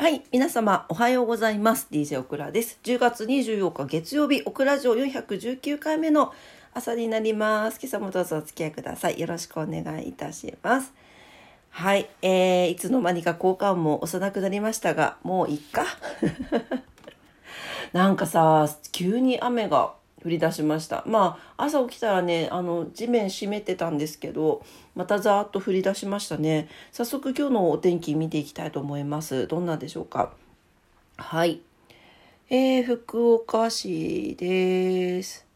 はい、皆様おはようございます。DJ オクラです。10月24日月曜日、オクラジオ419回目の朝になります。今朝もどうぞお付き合いください。よろしくお願いいたします。はい、えー、いつの間にか交換も幼くなりましたが、もういいか なんかさ、急に雨が降り出しました。まあ、朝起きたらね、あの、地面湿ってたんですけど、またざーっと降り出しましたね。早速今日のお天気見ていきたいと思います。どんなでしょうか？はい。えー、福岡市です。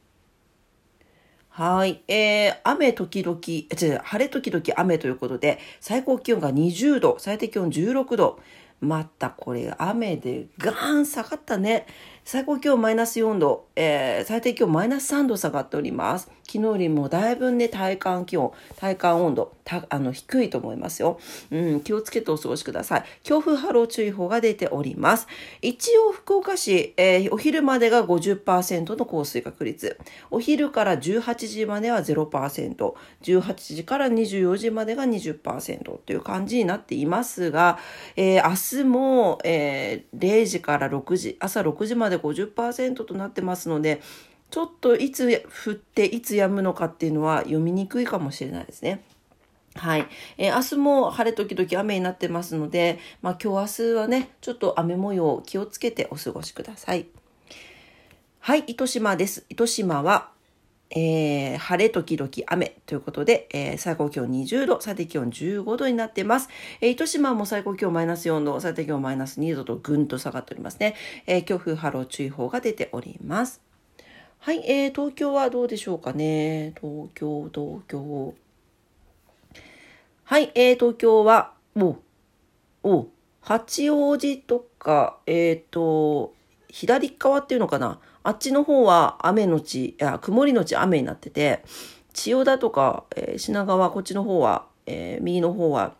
はい。えー、雨時々、え違う、晴れ時々雨ということで、最高気温が20度、最低気温16度。またこれ雨でガーン下がったね。最高気温マイナス4度、えー、最低気温マイナス3度下がっております。昨日よりもだいぶね、体感気温、体感温度、たあの低いと思いますよ。うん、気をつけてお過ごしください。強風波浪注意報が出ております。一応福岡市、えー、お昼までが50%の降水確率。お昼から18時までは0%、18時から24時までが20%という感じになっていますが、えー、明日も、えー、0時から6時、朝6時まで50%となってますので、ちょっといつ降っていつ止むのかっていうのは読みにくいかもしれないですね。はい。えー、明日も晴れ時々雨になってますので、まあ今日明日はね、ちょっと雨模様気をつけてお過ごしください。はい、糸島です。糸島は、えー、晴れ時々雨ということで、えー、最高気温20度、最低気温15度になってます。えー、糸島も最高気温マイナス4度、最低気温マイナス2度とぐんと下がっておりますね。えー、強風波浪注意報が出ております。はい、えー、東京はどうでしょうかね。東京、東京。はい、えー、東京は、お、お、八王子とか、えっ、ー、と、左側っていうのかな。あっちの方は雨のち、い、曇りのち雨になってて、千代田とか、えー、品川、こっちの方は、えー、右の方は、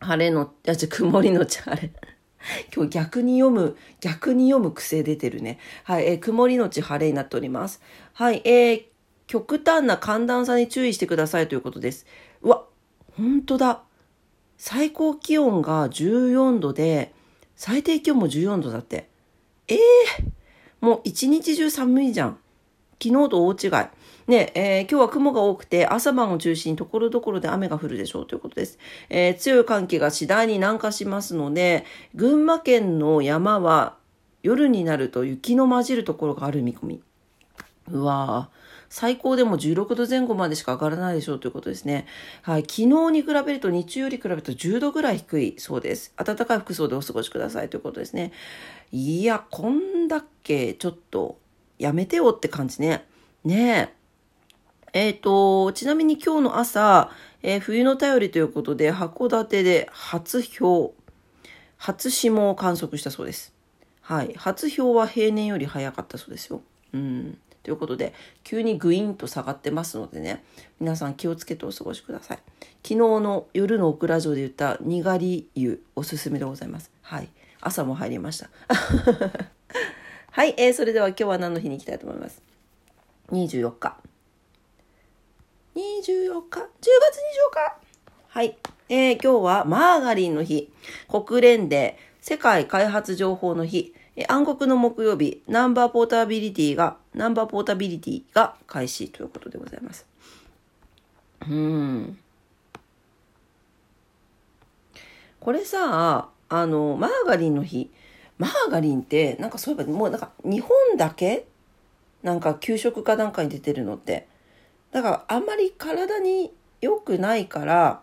晴れの、いや、じゃ、曇りのち晴れ。今日逆に読む、逆に読む癖出てるね。はい、えー、曇りのち晴れになっております。はい、えー、極端な寒暖差に注意してくださいということです。うわ、本当だ。最高気温が14度で、最低気温も14度だって。ええーもう一日中寒いじゃん。昨日と大違い。ねえー、今日は雲が多くて朝晩を中心にところどころで雨が降るでしょうということです。えー、強い寒気が次第に南下しますので、群馬県の山は夜になると雪の混じるところがある見込み。うわぁ。最高でも16度前後までしか上がらないでしょうということですね。はい。昨日に比べると日中より比べると10度ぐらい低いそうです。暖かい服装でお過ごしくださいということですね。いや、こんだっけちょっとやめてよって感じね。ねえ。えっ、ー、と、ちなみに今日の朝、えー、冬の便りということで函館で初氷、初霜を観測したそうです。はい。初氷は平年より早かったそうですよ。うん。ということで、急にグインと下がってますのでね、皆さん気をつけてお過ごしください。昨日の夜のオクラ城で言ったにがり湯、おすすめでございます。はい。朝も入りました。はい、えー、それでは今日は何の日に行きたいと思います？24日。24日 ?10 月24日はい。えー、今日はマーガリンの日。国連で世界開発情報の日。暗黒の木曜日、ナンバーポータビリティが、ナンバーポータビリティが開始ということでございます。うん。これさ、あの、マーガリンの日、マーガリンって、なんかそういえば、もうなんか日本だけ？なんか給食かなんかに出てるのって。だからあんまり体に良くないから、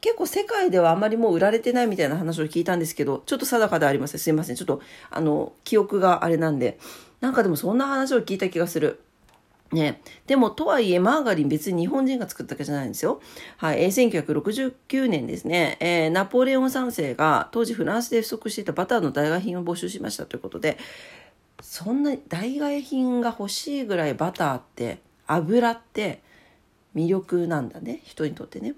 結構世界ではあんまりもう売られてないみたいな話を聞いたんですけど、ちょっと定かではありません。すいません。ちょっと、あの、記憶があれなんで。なんかでもそんな話を聞いた気がする。ね。でも、とはいえ、マーガリン別に日本人が作ったわけじゃないんですよ。はい。えー、1969年ですね、えー、ナポレオン3世が当時フランスで不足していたバターの代替品を募集しましたということで、そんな代替品が欲しいぐらいバターって、油って魅力なんだね。人にとってね。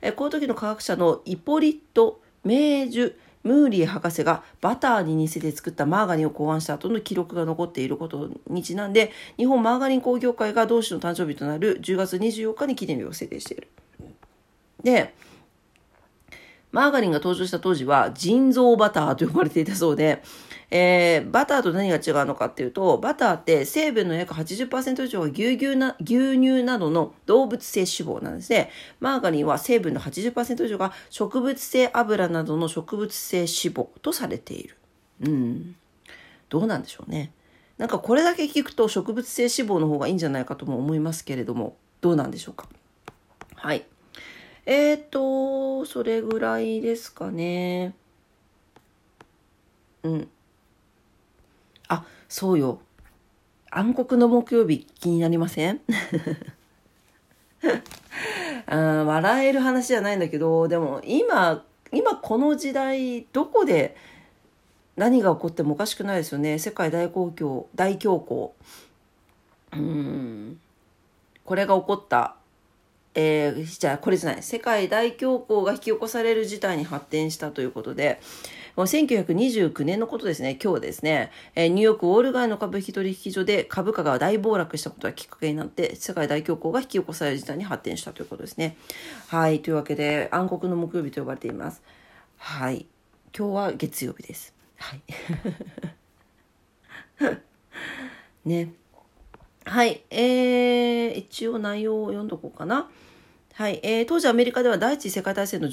えこの時の科学者のイポリット・メージュ・ムーリー博士がバターに似せて作ったマーガリンを考案した後の記録が残っていることにちなんで日本マーガリン工業会が同志の誕生日となる10月24日に記念日を制定している。でマーガリンが登場した当時は腎臓バターと呼ばれていたそうで、えー、バターと何が違うのかっていうと、バターって成分の約80%以上が牛乳な牛乳などの動物性脂肪なんですね。マーガリンは成分の80%以上が植物性油などの植物性脂肪とされている。うん。どうなんでしょうね。なんかこれだけ聞くと植物性脂肪の方がいいんじゃないかとも思いますけれども、どうなんでしょうか。はい。えっ、ー、と、それぐらいですかね。うん。あ、そうよ。暗黒の木曜日気になりません？あ笑える話じゃないんだけど、でも今、今この時代、どこで何が起こってもおかしくないですよね。世界大公共、大恐慌。うん。これが起こったえー、じゃあこれじゃない。世界大恐慌が引き起こされる事態に発展したということで1929年のことですね。今日ですね、えー、ニューヨークウォール街の株式取引所で株価が大暴落したことがきっかけになって世界大恐慌が引き起こされる事態に発展したということですね。はい。というわけで暗黒の木曜日と呼ばれています。はい。今日は月曜日です。はい。ね。はい、えー、一応内容を読んどこうかな。はい、えー、当時アメリカでは第一次世界大戦の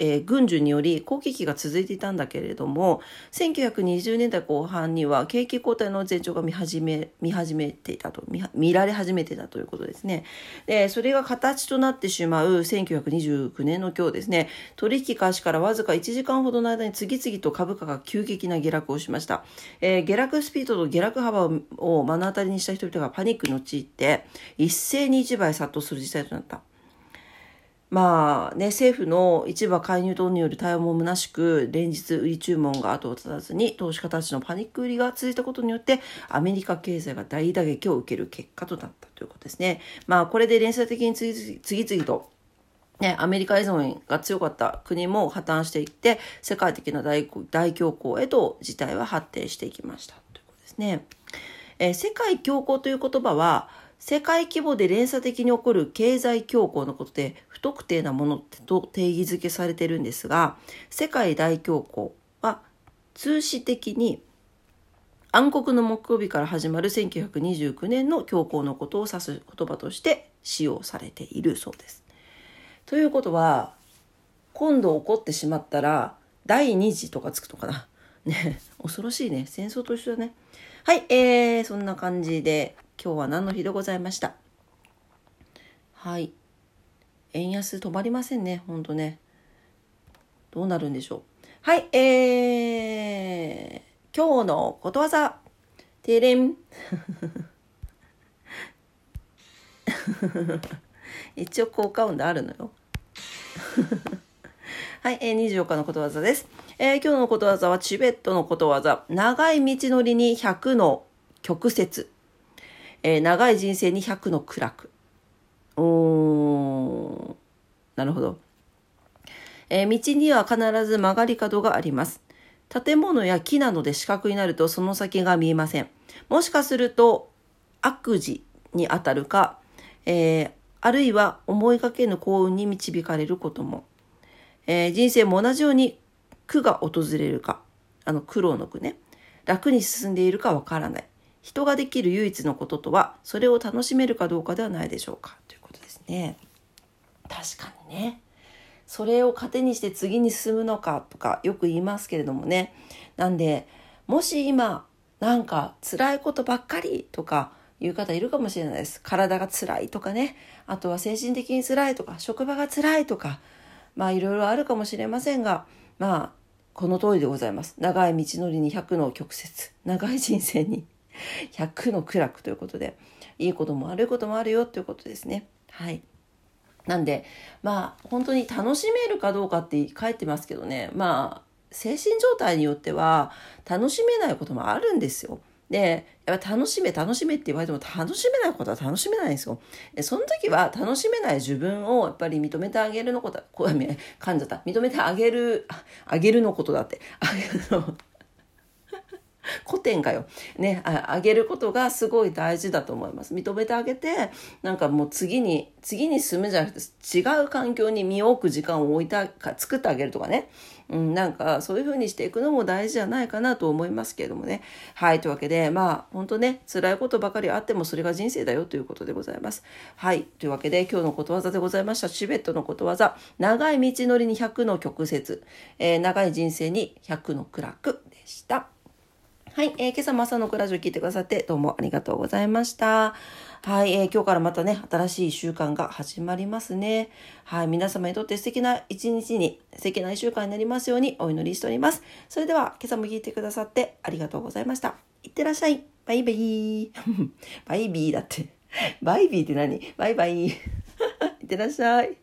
えー、軍需により好景気が続いていたんだけれども1920年代後半には景気後退の前兆が見始め見始めていたと見見られ始めていたということですね。でそれが形となってしまう1929年の今日ですね。取引開始からわずか1時間ほどの間に次々と株価が急激な下落をしました、えー、下落スピードと下落幅を目の当たりにした人々がパニックに陥って一斉に一倍殺到する事態となった。まあね、政府の市場介入等による対応も虚しく、連日売り注文が後を絶たずに、投資家たちのパニック売りが続いたことによって、アメリカ経済が大打撃を受ける結果となったということですね。まあ、これで連鎖的に次々とね、アメリカ依存が強かった国も破綻していって、世界的な大大恐慌へと事態は発展していきましたということですね。えー、世界恐慌という言葉は、世界規模で連鎖的に起こる経済恐慌のことで不特定なものと定義づけされてるんですが世界大恐慌は通史的に暗黒の木曜日から始まる1929年の恐慌のことを指す言葉として使用されているそうです。ということは今度起こってしまったら第2次とかつくのかな？ね 恐ろしいね戦争と一緒だね。はい、えー、そんな感じで今日は何の日でございました？はい。円安止まりませんね、ほんとね。どうなるんでしょう？はい、えー、今日のことわざ。てれん。一応効果音であるのよ。はい、えー、24日のことわざです。えー、今日のことわざはチベットのことわざ。長い道のりに100の曲折。えー、長い人生に100の苦楽。おなるほど。えー、道には必ず曲がり角があります。建物や木などで四角になるとその先が見えません。もしかすると悪事に当たるか、えー、あるいは思いがけぬ幸運に導かれることも。えー、人生も同じように苦が訪れるか、あの苦労の苦ね、楽に進んでいるかわからない。人ができる唯一のこととはそれを楽しめるかどうかではないでしょうか。ということですね。確かにね。それを糧にして次に進むのかとかよく言いますけれどもね。なんでもし今なんか辛いことばっかりとかいう方いるかもしれないです。体が辛いとかね。あとは精神的に辛いとか職場が辛いとかまあいろいろあるかもしれませんがまあこの通りでございます長い道のりに100の曲折長い人生に 100の苦楽ということでいいことも悪いこともあるよということですね。はい。なんでまあ本当に楽しめるかどうかって書いてますけどねまあ精神状態によっては楽しめないこともあるんですよ。で、やっぱ楽しめ、楽しめって言われても楽しめないことは楽しめないんですよ。で、その時は楽しめない自分をやっぱり認めてあげるのこと、こう、噛んじゃった。認めてあげる、あげるのことだって。あげるの 古典かよ。ね、あげることがすごい大事だと思います。認めてあげて、なんかもう次に、次に進むじゃなくて、違う環境に身を置く時間を置いたか、作ってあげるとかね。うん、なんかそういう風にしていくのも大事じゃないかなと思いますけれどもね。はい、というわけで、まあ本当ね、辛いことばかりあってもそれが人生だよということでございます。はい、というわけで今日のことわざでございました。チベットのことわざ、長い道のりに100の曲折、えー、長い人生に100の苦楽でした。はい、えー、今朝も朝のクラジオ聞いてくださってどうもありがとうございました。はい、えー、今日からまたね、新しい習慣が始まりますね。はい、皆様にとって素敵な一日に、素敵な一週間になりますようにお祈りしております。それでは、今朝も聞いてくださってありがとうございました。いってらっしゃい。バイバイ。バイビーだって。バイビーって何？バイバイ。いってらっしゃい。